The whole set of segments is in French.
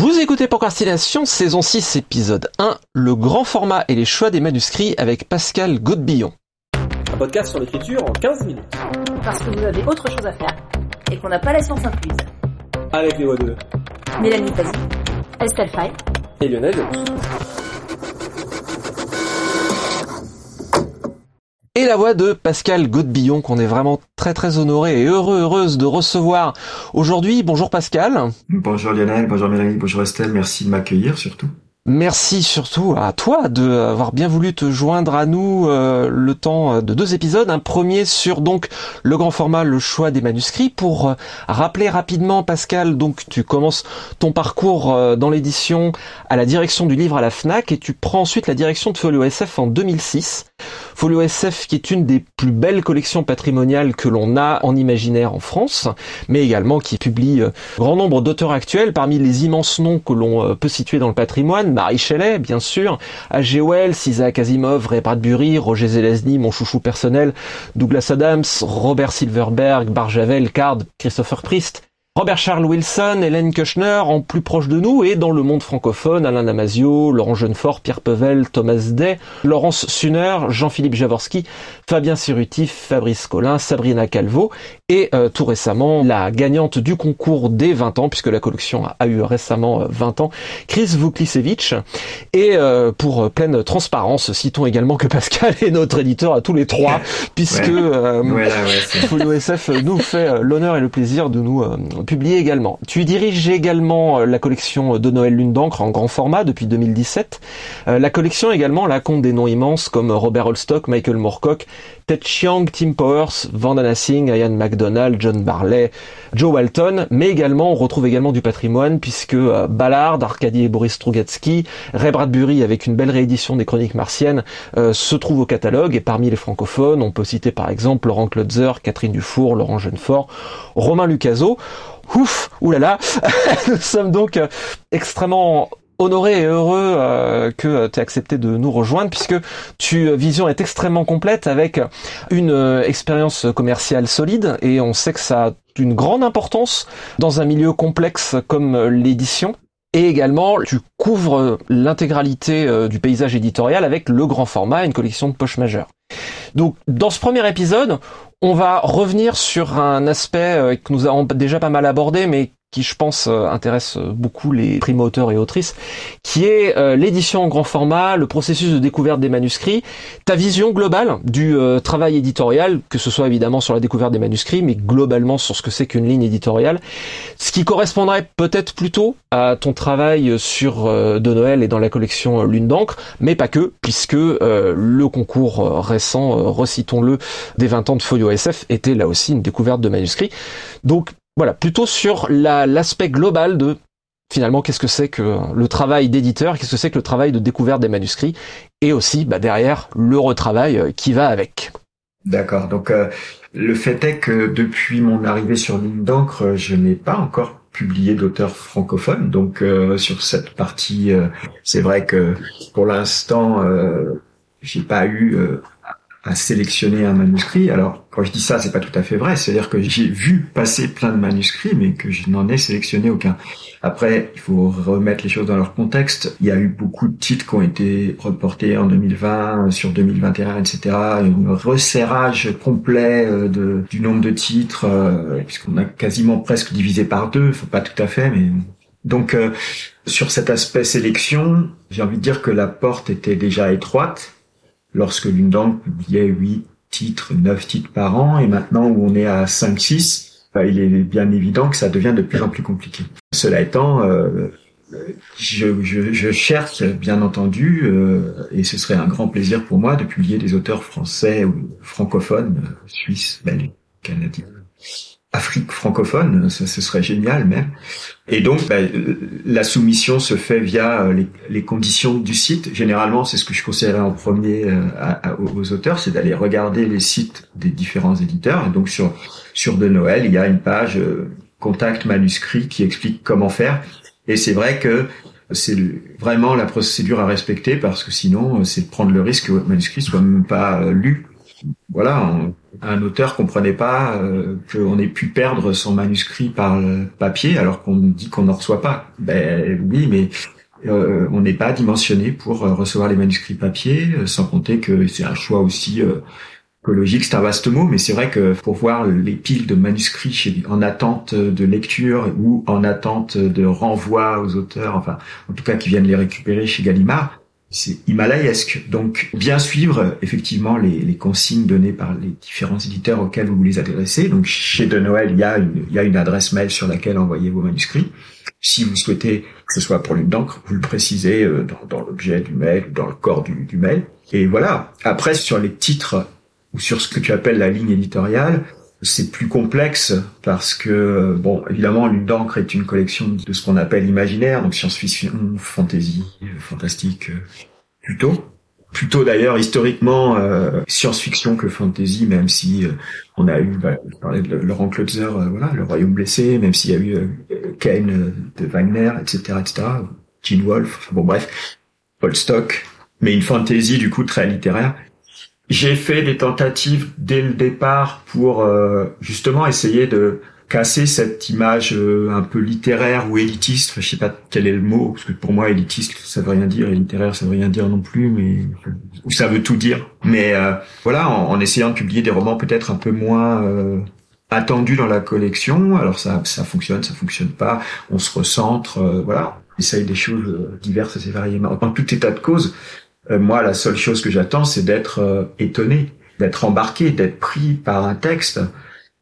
Vous écoutez Procrastination, saison 6, épisode 1, le grand format et les choix des manuscrits avec Pascal Godbillon. Un podcast sur l'écriture en 15 minutes. Parce que vous avez autre chose à faire et qu'on n'a pas la science incluse. Avec les voix de Mélanie Pazzi, Estelle Fay et Lionel. Et la voix de Pascal Godbillon qu'on est vraiment très très honoré et heureux heureuse de recevoir aujourd'hui. Bonjour Pascal. Bonjour Lionel, bonjour Mélanie, bonjour Estelle, merci de m'accueillir surtout. Merci surtout à toi de avoir bien voulu te joindre à nous euh, le temps de deux épisodes. Un premier sur donc le grand format, le choix des manuscrits. Pour euh, rappeler rapidement, Pascal, donc tu commences ton parcours euh, dans l'édition à la direction du livre à la Fnac et tu prends ensuite la direction de Folio SF en 2006. Folio SF qui est une des plus belles collections patrimoniales que l'on a en imaginaire en France, mais également qui publie grand nombre d'auteurs actuels parmi les immenses noms que l'on peut situer dans le patrimoine Marie Shelley, bien sûr, H.G. Wells, Isaac Asimov, Ray Bradbury, Roger Zelazny, mon chouchou personnel, Douglas Adams, Robert Silverberg, Barjavel, Card, Christopher Priest, Robert Charles Wilson, Hélène Kushner, en plus proche de nous, et dans le monde francophone, Alain Damasio, Laurent Jeunefort, Pierre Pevel, Thomas Day, Laurence Suner, Jean-Philippe Javorski, Fabien Sirutif, Fabrice Collin, Sabrina Calvo, et euh, tout récemment, la gagnante du concours des 20 ans, puisque la collection a, eu récemment 20 ans, Chris Vuklisevich. Et euh, pour pleine transparence, citons également que Pascal est notre éditeur à tous les trois, puisque euh, Folio SF nous fait l'honneur et le plaisir de nous publié également. Tu diriges également euh, la collection de Noël Lune d'encre en grand format depuis 2017. Euh, la collection également la compte des noms immenses comme Robert Holstock, Michael Moorcock, Ted Chiang, Tim Powers, Vandana Singh, Ian MacDonald, John Barley, Joe Walton, mais également on retrouve également du patrimoine puisque euh, Ballard, Arkady et Boris Strugatsky, Ray Bradbury avec une belle réédition des Chroniques martiennes se trouvent au catalogue et parmi les francophones on peut citer par exemple Laurent Klotzer, Catherine Dufour, Laurent Jeunefort, Romain Lucaso. Ouf, oulala, nous sommes donc euh, extrêmement honorés et heureux euh, que tu aies accepté de nous rejoindre puisque tu euh, vision est extrêmement complète avec une expérience commerciale solide et on sait que ça a une grande importance dans un milieu complexe comme l'édition. Et également, tu couvres l'intégralité du paysage éditorial avec le grand format, une collection de poches majeures. Donc, dans ce premier épisode, on va revenir sur un aspect euh, que nous avons déjà pas mal abordé, mais qui je pense euh, intéresse beaucoup les primo-auteurs et autrices, qui est euh, l'édition en grand format, le processus de découverte des manuscrits, ta vision globale du euh, travail éditorial, que ce soit évidemment sur la découverte des manuscrits, mais globalement sur ce que c'est qu'une ligne éditoriale, ce qui correspondrait peut-être plutôt à ton travail sur De Noël et dans la collection Lune d'encre, mais pas que, puisque le concours récent, recitons-le, des 20 ans de Folio SF était là aussi une découverte de manuscrits. Donc voilà, plutôt sur l'aspect global de finalement qu'est-ce que c'est que le travail d'éditeur, qu'est-ce que c'est que le travail de découverte des manuscrits, et aussi bah, derrière le retravail euh, qui va avec. D'accord. Donc euh, le fait est que depuis mon arrivée sur ligne d'encre, je n'ai pas encore publié d'auteur francophone. Donc euh, sur cette partie, c'est vrai que pour l'instant, j'ai pas eu à sélectionner un manuscrit. Alors, quand je dis ça, c'est pas tout à fait vrai. C'est-à-dire que j'ai vu passer plein de manuscrits, mais que je n'en ai sélectionné aucun. Après, il faut remettre les choses dans leur contexte. Il y a eu beaucoup de titres qui ont été reportés en 2020, sur 2021, etc. Un resserrage complet euh, du nombre de titres, euh, puisqu'on a quasiment presque divisé par deux. Faut pas tout à fait, mais donc euh, sur cet aspect sélection, j'ai envie de dire que la porte était déjà étroite lorsque Lundang publiait 8 titres, 9 titres par an, et maintenant où on est à 5-6, bah, il est bien évident que ça devient de plus en plus compliqué. Cela étant, euh, je, cherche bien entendu, euh, et ce serait un grand plaisir pour moi de publier des auteurs français ou francophones, suisses, belges, canadiens. Afrique francophone, ça, ce serait génial même. Et donc, bah, la soumission se fait via euh, les, conditions du site. Généralement, c'est ce que je conseillerais en premier euh, aux auteurs, c'est d'aller regarder les sites des différents éditeurs. Et donc, sur sur De Noël, il y a une page euh, contact manuscrit qui explique comment faire. Et c'est vrai que c'est vraiment la procédure à respecter parce que sinon, c'est de prendre le risque que votre manuscrit soit même pas lu voilà, un auteur comprenait pas euh, qu'on ait pu perdre son manuscrit par papier alors qu'on dit qu'on n'en reçoit pas. Ben oui, mais euh, on n'est pas dimensionné pour euh, recevoir les manuscrits papier, sans compter que c'est un choix aussi écologique, c'est un vaste mot, mais c'est vrai que pour voir les piles de manuscrits en attente de lecture ou en attente de renvoi aux auteurs, enfin en tout cas qui viennent les récupérer chez Gallimard, c'est himalayesque. Donc, bien suivre effectivement les, les, consignes données par les différents éditeurs auxquels vous les adressez. Donc, chez De Noël, il y a une, il y a une adresse mail sur laquelle envoyer vos manuscrits. Si vous souhaitez que ce soit pour l'une d'encre, vous le précisez euh, dans, dans l'objet du mail, dans le corps du, du mail. Et voilà. Après, sur les titres ou sur ce que tu appelles la ligne éditoriale, c'est plus complexe parce que, bon, évidemment, Lune d'encre est une collection de ce qu'on appelle imaginaire, donc science-fiction, fantasy, fantastique, euh, plutôt. Plutôt d'ailleurs historiquement euh, science-fiction que fantasy, même si euh, on a eu, bah, je parlais de Laurent Klotzer, voilà, Le Royaume blessé, même s'il y a eu Kane de Wagner, etc., etc., Gene Wolfe, bon bref, Paul Stock, mais une fantasy du coup très littéraire. J'ai fait des tentatives dès le départ pour euh, justement essayer de casser cette image euh, un peu littéraire ou élitiste. Enfin, je sais pas quel est le mot, parce que pour moi, élitiste, ça veut rien dire, et littéraire, ça veut rien dire non plus, mais ou ça veut tout dire. Mais euh, voilà, en, essayant de publier des romans peut-être un peu moins attendus dans la collection. Alors ça, ça fonctionne, ça fonctionne pas. On se recentre, voilà. On essaye des choses diverses et variées. En tout état de cause, euh, moi, la seule chose que j'attends, c'est d'être euh, étonné, d'être embarqué, d'être pris par un texte.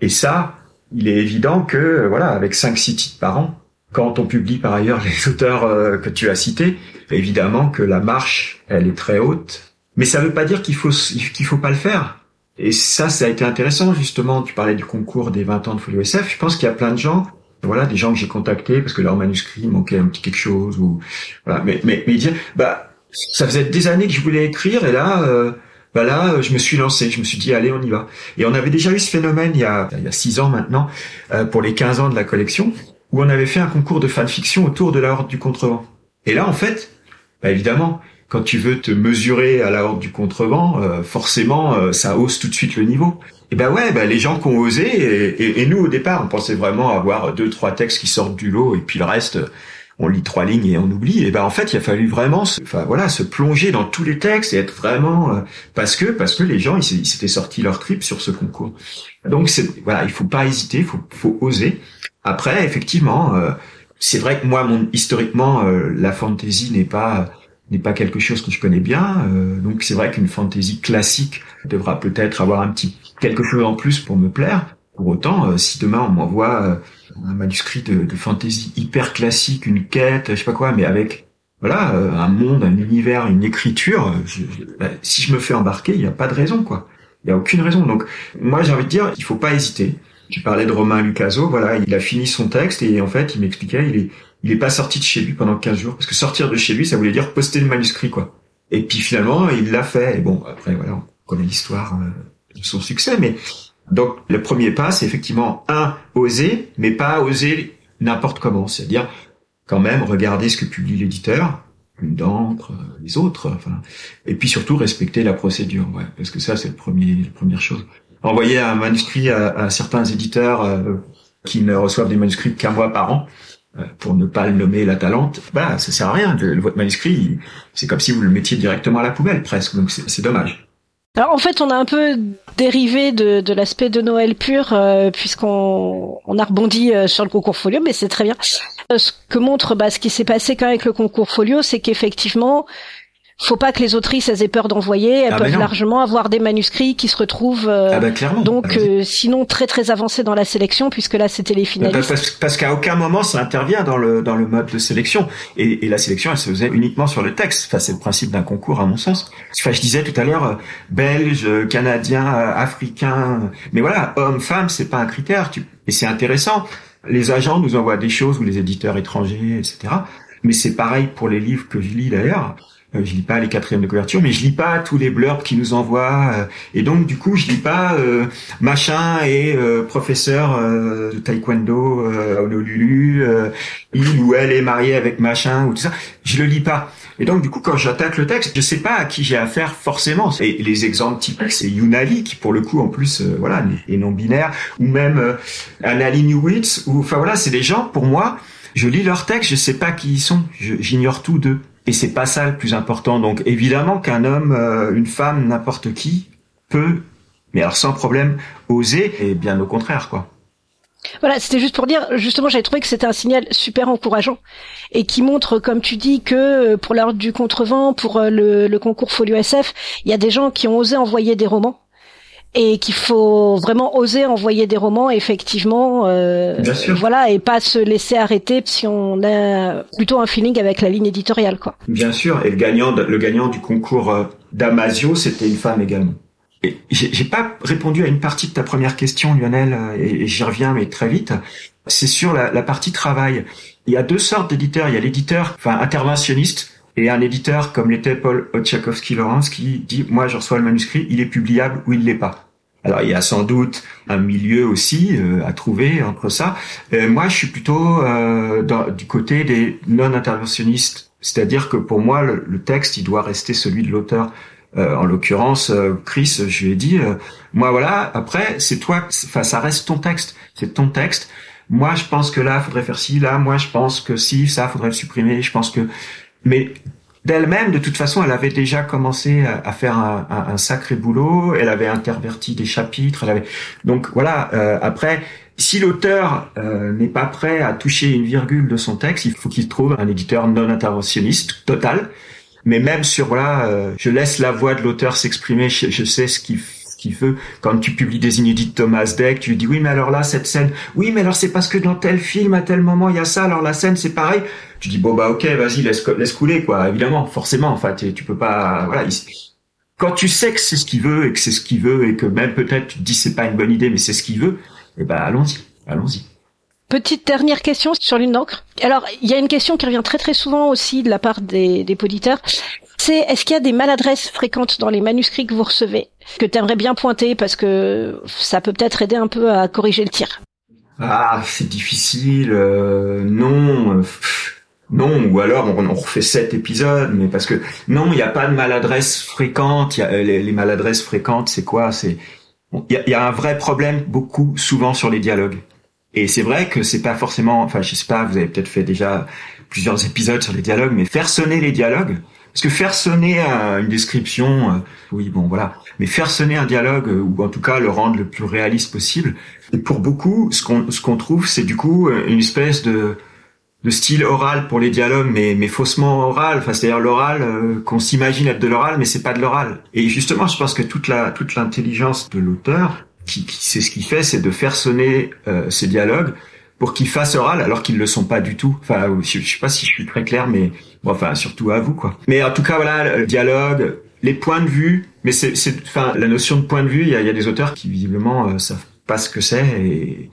Et ça, il est évident que, euh, voilà, avec cinq six titres par an, quand on publie par ailleurs les auteurs que tu as cités, évidemment que la marche, elle est très haute. Mais ça ne veut pas dire qu'il faut qu'il faut pas le faire. Et ça, ça a été intéressant justement. Tu parlais du concours des 20 ans de Folio SF. Je pense qu'il y a plein de gens, voilà, des gens que j'ai contactés parce que leur manuscrit manquait un petit quelque chose ou voilà. Mais mais mais dire, bah ça faisait des années que je voulais écrire et là, euh, bah là, je me suis lancé. Je me suis dit, allez, on y va. Et on avait déjà eu ce phénomène il y a, il y a six ans maintenant, euh, pour les 15 ans de la collection, où on avait fait un concours de fanfiction autour de la Horde du Contrevent. Et là, en fait, bah évidemment, quand tu veux te mesurer à la Horde du Contrevent, euh, forcément, euh, ça hausse tout de suite le niveau. Et ben ouais, bah les gens qui ont osé, et, et, et, nous au départ, on pensait vraiment avoir deux, trois textes qui sortent du lot, et puis le reste, on lit trois lignes et on oublie. Et ben en fait, il a fallu vraiment, se, enfin voilà, se plonger dans tous les textes et être vraiment euh, parce que parce que les gens ils s'étaient sortis leur trip sur ce concours. Donc c'est voilà, il faut pas hésiter, faut faut oser. Après, effectivement, euh, c'est vrai que moi, mon historiquement, euh, la fantasy n'est pas n'est pas quelque chose que je connais bien. donc c'est vrai qu'une fantasy classique devra peut-être avoir un petit quelque chose en plus pour me plaire. Pour autant, si demain on m'envoie un manuscrit de, de fantasy hyper classique, une quête, je sais pas quoi, mais avec voilà euh, un monde, un univers, une écriture. Bah, si je me fais embarquer, il n'y a pas de raison quoi. Il y a aucune raison. Donc moi j'ai envie de dire, il faut pas hésiter. Tu parlais de Romain Lucaso, voilà, il a fini son texte et en fait il m'expliquait, il est il est pas sorti de chez lui pendant 15 jours parce que sortir de chez lui ça voulait dire poster le manuscrit quoi. Et puis finalement il l'a fait. Et bon après voilà, on connaît l'histoire euh, de son succès, mais donc le premier pas, c'est effectivement un oser, mais pas oser n'importe comment, c'est-à-dire quand même regarder ce que publie l'éditeur, une d'encre, les autres, et puis surtout respecter la procédure, ouais, parce que ça c'est le premier, la première chose. Envoyer un manuscrit à, certains éditeurs euh, qui ne reçoivent des manuscrits qu'un mois par an, euh, pour ne pas le nommer la talente, bah ça sert à rien. votre manuscrit, c'est comme si vous le mettiez directement à la poubelle presque, donc c'est dommage. Alors en fait, on a un peu dérivé de, l'aspect de Noël pur, euh, puisqu'on on a rebondi euh, sur le concours folio, mais c'est très bien. Euh, ce que montre bah, ce qui s'est passé quand même avec le concours folio, c'est qu'effectivement, faut pas que les autrices aient peur d'envoyer. Elles ah, peuvent largement avoir des manuscrits qui se retrouvent euh, ah, bah, donc ah, euh, sinon très très avancés dans la sélection puisque là c'était les finalistes. Parce, parce qu'à aucun moment ça intervient dans le dans le mode de sélection et, et la sélection elle se faisait uniquement sur le texte. Enfin c'est le principe d'un concours à mon sens. Enfin je disais tout à l'heure euh, belge, canadien, africain, mais voilà homme femme c'est pas un critère. Tu... Et c'est intéressant. Les agents nous envoient des choses ou les éditeurs étrangers etc. Mais c'est pareil pour les livres que je lis d'ailleurs euh, je lis pas les quatrièmes de couverture, mais je lis pas tous les blurbs qui nous envoient. Euh, et donc du coup, je lis pas euh, machin et professeur de taekwondo à Honolulu, il ou elle est mariée avec machin ou tout ça. Je le lis pas. Et donc du coup, quand j'attaque le texte, je sais pas à qui j'ai affaire forcément. Et les exemples typiques, c'est Yunali qui pour le coup en plus, euh, voilà, est non binaire, ou même euh, Annalie Newitz, ou enfin voilà, c'est des gens pour moi. Je lis leur texte, je sais pas qui ils sont, j'ignore tout d'eux. Et c'est pas ça le plus important. Donc évidemment qu'un homme, euh, une femme, n'importe qui peut, mais alors sans problème, oser, et bien au contraire, quoi. Voilà, c'était juste pour dire, justement, j'avais trouvé que c'était un signal super encourageant et qui montre, comme tu dis, que euh, pour l'ordre du contrevent, pour euh, le, concours Folio SF, il y a des gens qui ont osé envoyer des romans et qu'il faut vraiment oser envoyer des romans, effectivement, euh, voilà, et pas se laisser arrêter si on a plutôt un feeling avec la ligne éditoriale, quoi. Bien sûr, et le gagnant, le gagnant du concours Damasio, c'était une femme également. J'ai pas répondu à une partie de ta première question, Lionel, euh, et, j'y reviens, mais très vite. C'est sur la, la, partie travail. Il y a deux sortes d'éditeurs. Il y a l'éditeur, enfin interventionniste, et un éditeur comme l'était Paul Otchakowski-Laurence qui dit moi je reçois le manuscrit, il est publiable ou il l'est pas. Alors il y a sans doute un milieu aussi euh, à trouver entre ça. Euh, moi je suis plutôt euh, dans, du côté des non interventionnistes, c'est-à-dire que pour moi le, le, texte il doit rester celui de l'auteur. Euh, en l'occurrence, euh, Chris, je lui ai dit, euh, moi voilà, après, c'est toi, enfin, ça reste ton texte, c'est ton texte. Moi, je pense que là, faudrait faire ci, là, moi, je pense que si, ça, faudrait le supprimer, je pense que... Mais d'elle-même, de toute façon, elle avait déjà commencé à, faire un, sacré boulot, elle avait interverti des chapitres, elle avait... Donc voilà, après, si l'auteur n'est pas prêt à toucher une virgule de son texte, il faut qu'il trouve un éditeur non interventionniste total, mais même sur voilà, euh, je laisse la voix de l'auteur s'exprimer, je, sais ce qu'il qu'il veut. Quand tu publies des inédits de Thomas Deck, tu lui dis oui, mais alors là cette scène, oui, mais alors c'est parce que dans tel film à tel moment il y a ça, alors la scène c'est pareil. Tu dis bon bah ok, vas-y laisse laisse couler quoi. Évidemment, forcément, enfin tu, tu peux pas voilà. quand tu sais que c'est ce qu'il veut et que c'est ce qu'il veut et que même peut-être tu te dis c'est pas une bonne idée mais c'est ce qu'il veut, eh ben allons-y, allons-y. Petite dernière question sur l'une d'encre. Alors, il y a une question qui revient très très souvent aussi de la part des, des. C'est est-ce qu'il y a des maladresses fréquentes dans les manuscrits que vous recevez que tu aimerais bien pointer parce que ça peut peut-être aider un peu à corriger le tir? Ah, c'est difficile. Euh, non. non, ou alors on, refait sept épisodes, mais parce que non, il n'y a pas de maladresse fréquente. Y a, les, les maladresses fréquentes, c'est quoi? C'est il y, y a un vrai problème beaucoup souvent sur les dialogues. Et c'est vrai que c'est pas forcément, enfin je sais pas, vous avez peut-être fait déjà plusieurs épisodes sur les dialogues, mais faire sonner les dialogues, parce que faire sonner une description, euh, oui bon voilà, mais faire sonner un dialogue euh, ou en tout cas le rendre le plus réaliste possible. Et pour beaucoup, ce qu'on ce qu'on trouve, c'est du coup euh, une espèce de de style oral pour les dialogues, mais mais faussement oral. Enfin, c'est-à-dire l'oral qu'on s'imagine être de l'oral, mais c'est pas de l'oral. Et justement, je pense que toute la toute l'intelligence de l'auteur, qui, c'est ce qu'il fait, c'est de faire sonner euh, ces dialogues pour qu'ils fassent oral alors qu'ils le sont pas du tout. Enfin, je, je sais pas si je suis très clair, mais bon, enfin surtout à vous quoi. Mais en tout cas voilà, le dialogue, les points de vue. Mais c'est, enfin la notion de point de vue, il y a, y a, des auteurs qui visiblement euh, savent pas ce que c'est et,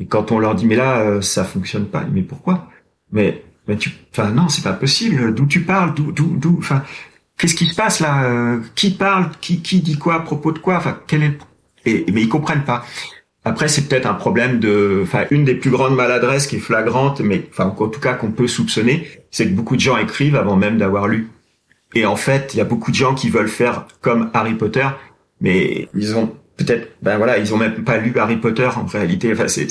et, quand on leur dit mais là euh, ça fonctionne pas, mais pourquoi? Mais mais tu, enfin non, c'est pas possible. D'où tu parles? D'où d'où Enfin, qu'est-ce qui se passe là euh, Qui parle? Qui qui dit quoi à propos de quoi? Enfin, quel est et, mais ils comprennent pas. Après, c'est peut-être un problème de, enfin, une des plus grandes maladresses qui est flagrante, mais enfin, en tout cas qu'on peut soupçonner, c'est que beaucoup de gens écrivent avant même d'avoir lu. Et en fait, il y a beaucoup de gens qui veulent faire comme Harry Potter, mais ils ont peut-être, ben voilà, ils ont même pas lu Harry Potter en réalité. Enfin, c'est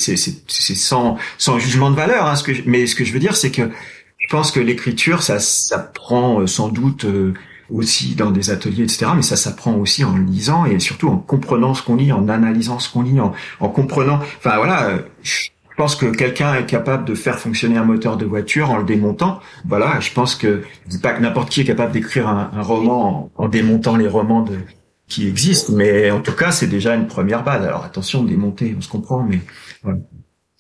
sans sans jugement de valeur. Hein, ce que mais ce que je veux dire, c'est que je pense que l'écriture, ça ça prend euh, sans doute euh, aussi dans des ateliers, etc. Mais ça s'apprend aussi en lisant et surtout en comprenant ce qu'on lit, en analysant ce qu'on lit, en, en, comprenant. Enfin voilà, je pense que quelqu'un est capable de faire fonctionner un moteur de voiture en le démontant. Voilà, je pense que dis pas que n'importe qui est capable d'écrire un, un, roman en, en, démontant les romans de, qui existent, mais en tout cas c'est déjà une première base. Alors attention, démonter, on se comprend, mais voilà.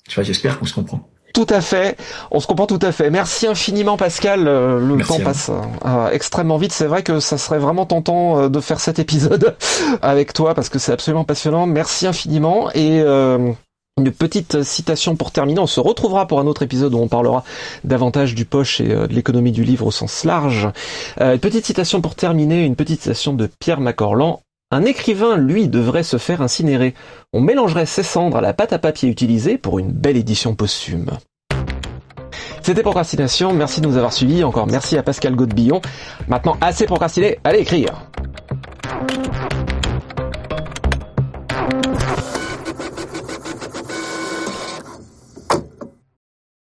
J'espère qu'on se comprend. Tout à fait, on se comprend tout à fait. Merci infiniment Pascal, euh, le temps passe euh, extrêmement vite. C'est vrai que ça serait vraiment tentant euh, de faire cet épisode avec toi parce que c'est absolument passionnant. Merci infiniment et une petite citation pour terminer. On se retrouvera pour un autre épisode où on parlera davantage du poche et de l'économie du livre au sens large. une petite citation pour terminer, une petite citation de Pierre Macorlan. Un écrivain, lui, devrait se faire incinérer. On mélangerait ses cendres à la pâte à papier utilisée pour une belle édition posthume. C'était Procrastination, merci de nous avoir suivis, encore merci à Pascal Godbillon. Maintenant, assez procrastiné, allez écrire